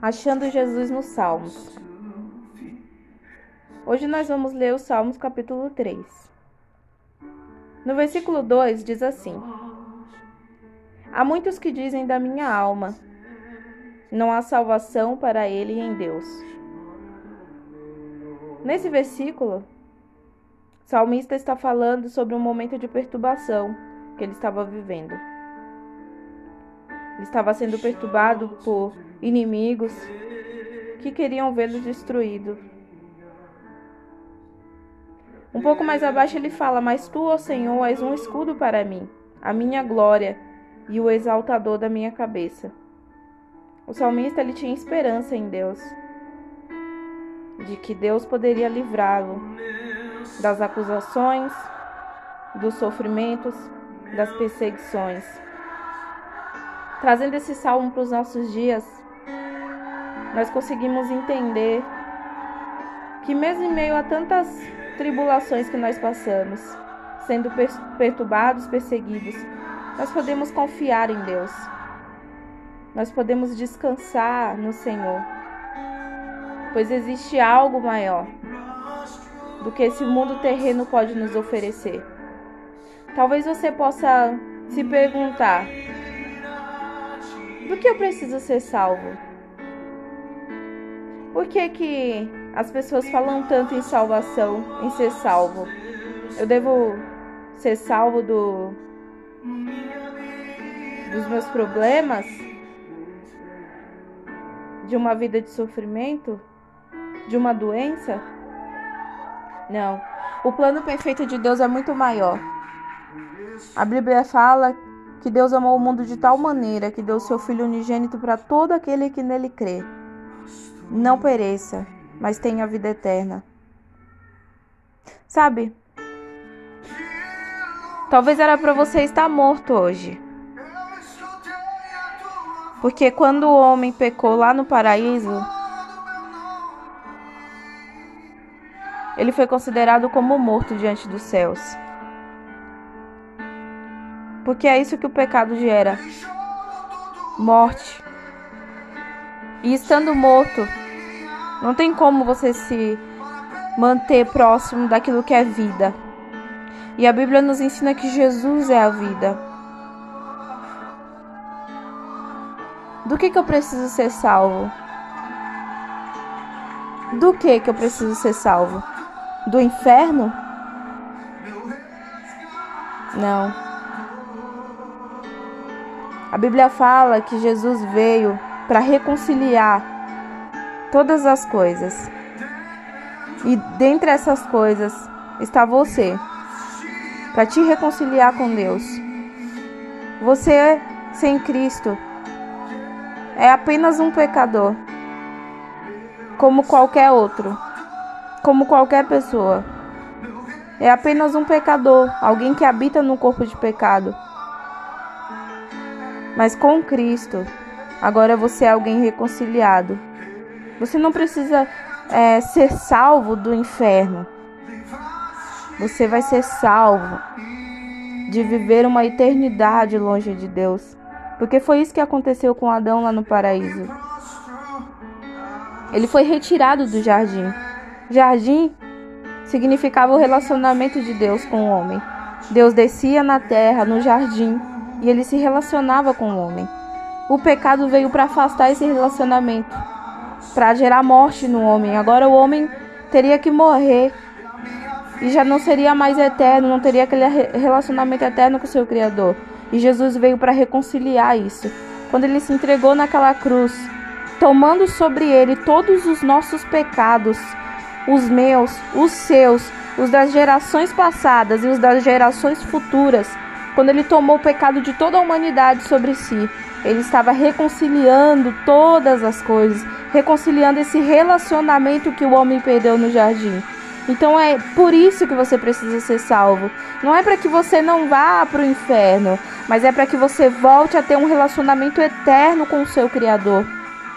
Achando Jesus nos Salmos. Hoje nós vamos ler os Salmos capítulo 3. No versículo 2 diz assim: Há muitos que dizem da minha alma: não há salvação para ele em Deus. Nesse versículo, o salmista está falando sobre um momento de perturbação que ele estava vivendo. Ele estava sendo perturbado por inimigos que queriam vê-lo destruído. Um pouco mais abaixo ele fala: Mas tu, ó Senhor, és um escudo para mim, a minha glória e o exaltador da minha cabeça. O salmista ele tinha esperança em Deus, de que Deus poderia livrá-lo das acusações, dos sofrimentos, das perseguições. Trazendo esse salmo para os nossos dias, nós conseguimos entender que, mesmo em meio a tantas tribulações que nós passamos, sendo perturbados, perseguidos, nós podemos confiar em Deus. Nós podemos descansar no Senhor. Pois existe algo maior do que esse mundo terreno pode nos oferecer. Talvez você possa se perguntar: do que eu preciso ser salvo? Por que, que as pessoas falam tanto em salvação, em ser salvo? Eu devo ser salvo do, dos meus problemas? De uma vida de sofrimento? De uma doença? Não. O plano perfeito de Deus é muito maior. A Bíblia fala que Deus amou o mundo de tal maneira que deu seu Filho unigênito para todo aquele que nele crê. Não pereça, mas tenha vida eterna. Sabe? Talvez era para você estar morto hoje. Porque quando o homem pecou lá no paraíso, ele foi considerado como morto diante dos céus. Porque é isso que o pecado gera: morte. E estando morto, não tem como você se manter próximo daquilo que é vida. E a Bíblia nos ensina que Jesus é a vida. Do que, que eu preciso ser salvo? Do que, que eu preciso ser salvo? Do inferno? Não. A Bíblia fala que Jesus veio para reconciliar todas as coisas. E dentre essas coisas está você, para te reconciliar com Deus. Você sem Cristo é apenas um pecador, como qualquer outro, como qualquer pessoa. É apenas um pecador, alguém que habita no corpo de pecado. Mas com Cristo, agora você é alguém reconciliado. Você não precisa é, ser salvo do inferno. Você vai ser salvo de viver uma eternidade longe de Deus. Porque foi isso que aconteceu com Adão lá no paraíso. Ele foi retirado do jardim. Jardim significava o relacionamento de Deus com o homem. Deus descia na terra, no jardim, e ele se relacionava com o homem. O pecado veio para afastar esse relacionamento, para gerar morte no homem. Agora o homem teria que morrer e já não seria mais eterno, não teria aquele relacionamento eterno com o seu Criador. E Jesus veio para reconciliar isso. Quando ele se entregou naquela cruz, tomando sobre ele todos os nossos pecados, os meus, os seus, os das gerações passadas e os das gerações futuras, quando ele tomou o pecado de toda a humanidade sobre si, ele estava reconciliando todas as coisas, reconciliando esse relacionamento que o homem perdeu no jardim. Então é por isso que você precisa ser salvo. Não é para que você não vá para o inferno, mas é para que você volte a ter um relacionamento eterno com o seu Criador.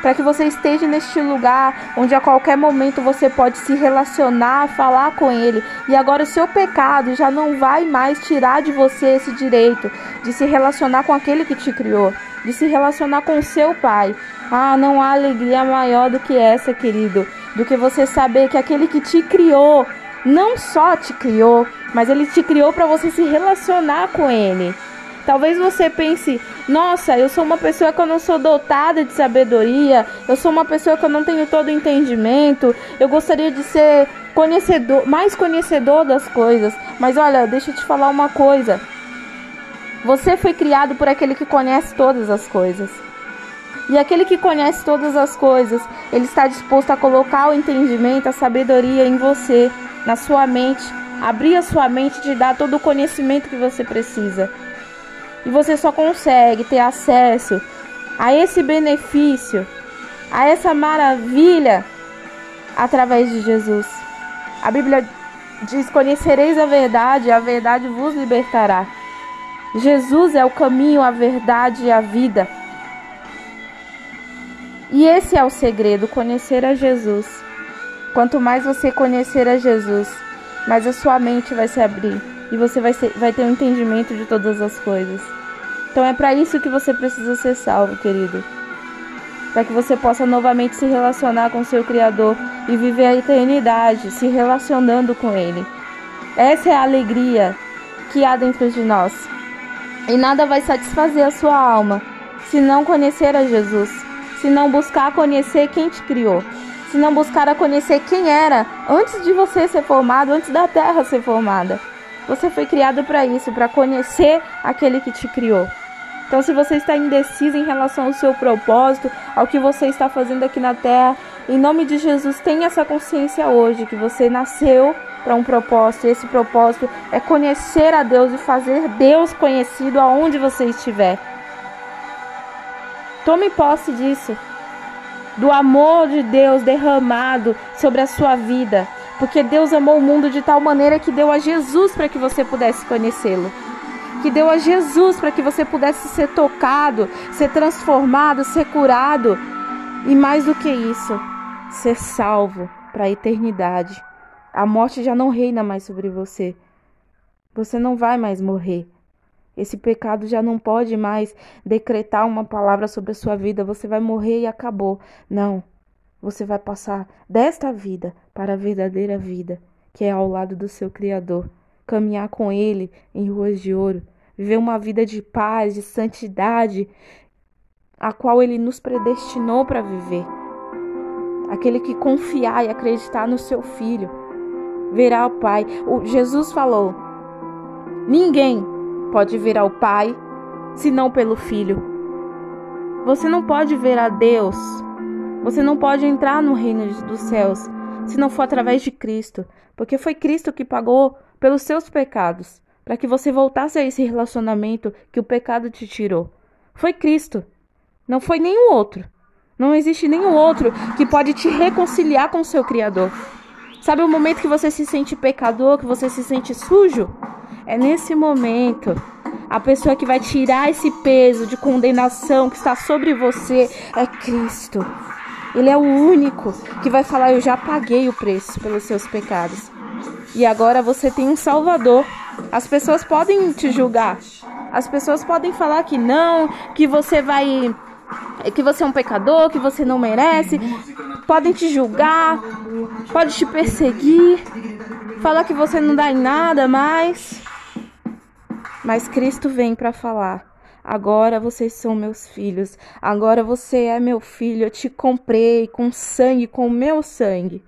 para que você esteja neste lugar onde a qualquer momento você pode se relacionar, falar com Ele. E agora o seu pecado já não vai mais tirar de você esse direito de se relacionar com aquele que te criou, de se relacionar com o seu Pai. Ah, não há alegria maior do que essa, querido, do que você saber que aquele que te criou não só te criou, mas ele te criou para você se relacionar com ele. Talvez você pense: nossa, eu sou uma pessoa que eu não sou dotada de sabedoria, eu sou uma pessoa que eu não tenho todo o entendimento, eu gostaria de ser conhecedor, mais conhecedor das coisas. Mas olha, deixa eu te falar uma coisa. Você foi criado por aquele que conhece todas as coisas. E aquele que conhece todas as coisas, ele está disposto a colocar o entendimento, a sabedoria em você, na sua mente, abrir a sua mente e te dar todo o conhecimento que você precisa. E você só consegue ter acesso a esse benefício, a essa maravilha, através de Jesus. A Bíblia diz: Conhecereis a verdade, a verdade vos libertará. Jesus é o caminho, a verdade e a vida. E esse é o segredo: conhecer a Jesus. Quanto mais você conhecer a Jesus, mais a sua mente vai se abrir e você vai, ser, vai ter um entendimento de todas as coisas. Então é para isso que você precisa ser salvo, querido. Para que você possa novamente se relacionar com seu Criador e viver a eternidade se relacionando com Ele. Essa é a alegria que há dentro de nós. E nada vai satisfazer a sua alma se não conhecer a Jesus, se não buscar conhecer quem te criou, se não buscar a conhecer quem era antes de você ser formado, antes da terra ser formada. Você foi criado para isso, para conhecer aquele que te criou. Então, se você está indeciso em relação ao seu propósito, ao que você está fazendo aqui na terra, em nome de Jesus, tenha essa consciência hoje que você nasceu para um propósito, e esse propósito é conhecer a Deus e fazer Deus conhecido aonde você estiver. Tome posse disso, do amor de Deus derramado sobre a sua vida, porque Deus amou o mundo de tal maneira que deu a Jesus para que você pudesse conhecê-lo que deu a Jesus para que você pudesse ser tocado, ser transformado, ser curado e mais do que isso, ser salvo para a eternidade. A morte já não reina mais sobre você. Você não vai mais morrer. Esse pecado já não pode mais decretar uma palavra sobre a sua vida. Você vai morrer e acabou. Não. Você vai passar desta vida para a verdadeira vida, que é ao lado do seu Criador. Caminhar com Ele em ruas de ouro viver uma vida de paz, de santidade, a qual Ele nos predestinou para viver. Aquele que confiar e acreditar no seu Filho verá o Pai. O Jesus falou: ninguém pode ver ao Pai senão pelo Filho. Você não pode ver a Deus, você não pode entrar no reino dos céus se não for através de Cristo, porque foi Cristo que pagou pelos seus pecados para que você voltasse a esse relacionamento que o pecado te tirou. Foi Cristo, não foi nenhum outro. Não existe nenhum outro que pode te reconciliar com o seu Criador. Sabe o momento que você se sente pecador, que você se sente sujo? É nesse momento. A pessoa que vai tirar esse peso de condenação que está sobre você é Cristo. Ele é o único que vai falar: Eu já paguei o preço pelos seus pecados. E agora você tem um Salvador. As pessoas podem te julgar. As pessoas podem falar que não, que você vai que você é um pecador, que você não merece. Podem te julgar, pode te perseguir, falar que você não dá em nada mais. Mas Cristo vem para falar: Agora vocês são meus filhos. Agora você é meu filho. Eu te comprei com sangue, com meu sangue.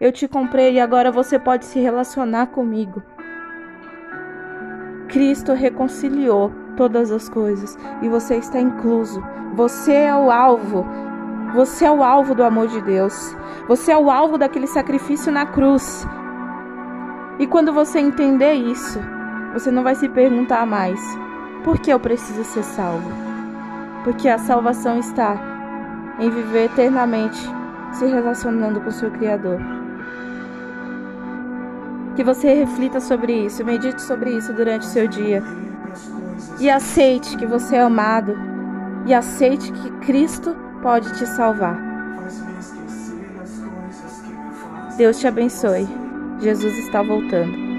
Eu te comprei e agora você pode se relacionar comigo. Cristo reconciliou todas as coisas e você está incluso. Você é o alvo. Você é o alvo do amor de Deus. Você é o alvo daquele sacrifício na cruz. E quando você entender isso, você não vai se perguntar mais: por que eu preciso ser salvo? Porque a salvação está em viver eternamente se relacionando com seu Criador. Que você reflita sobre isso, medite sobre isso durante o seu dia. E aceite que você é amado. E aceite que Cristo pode te salvar. Deus te abençoe. Jesus está voltando.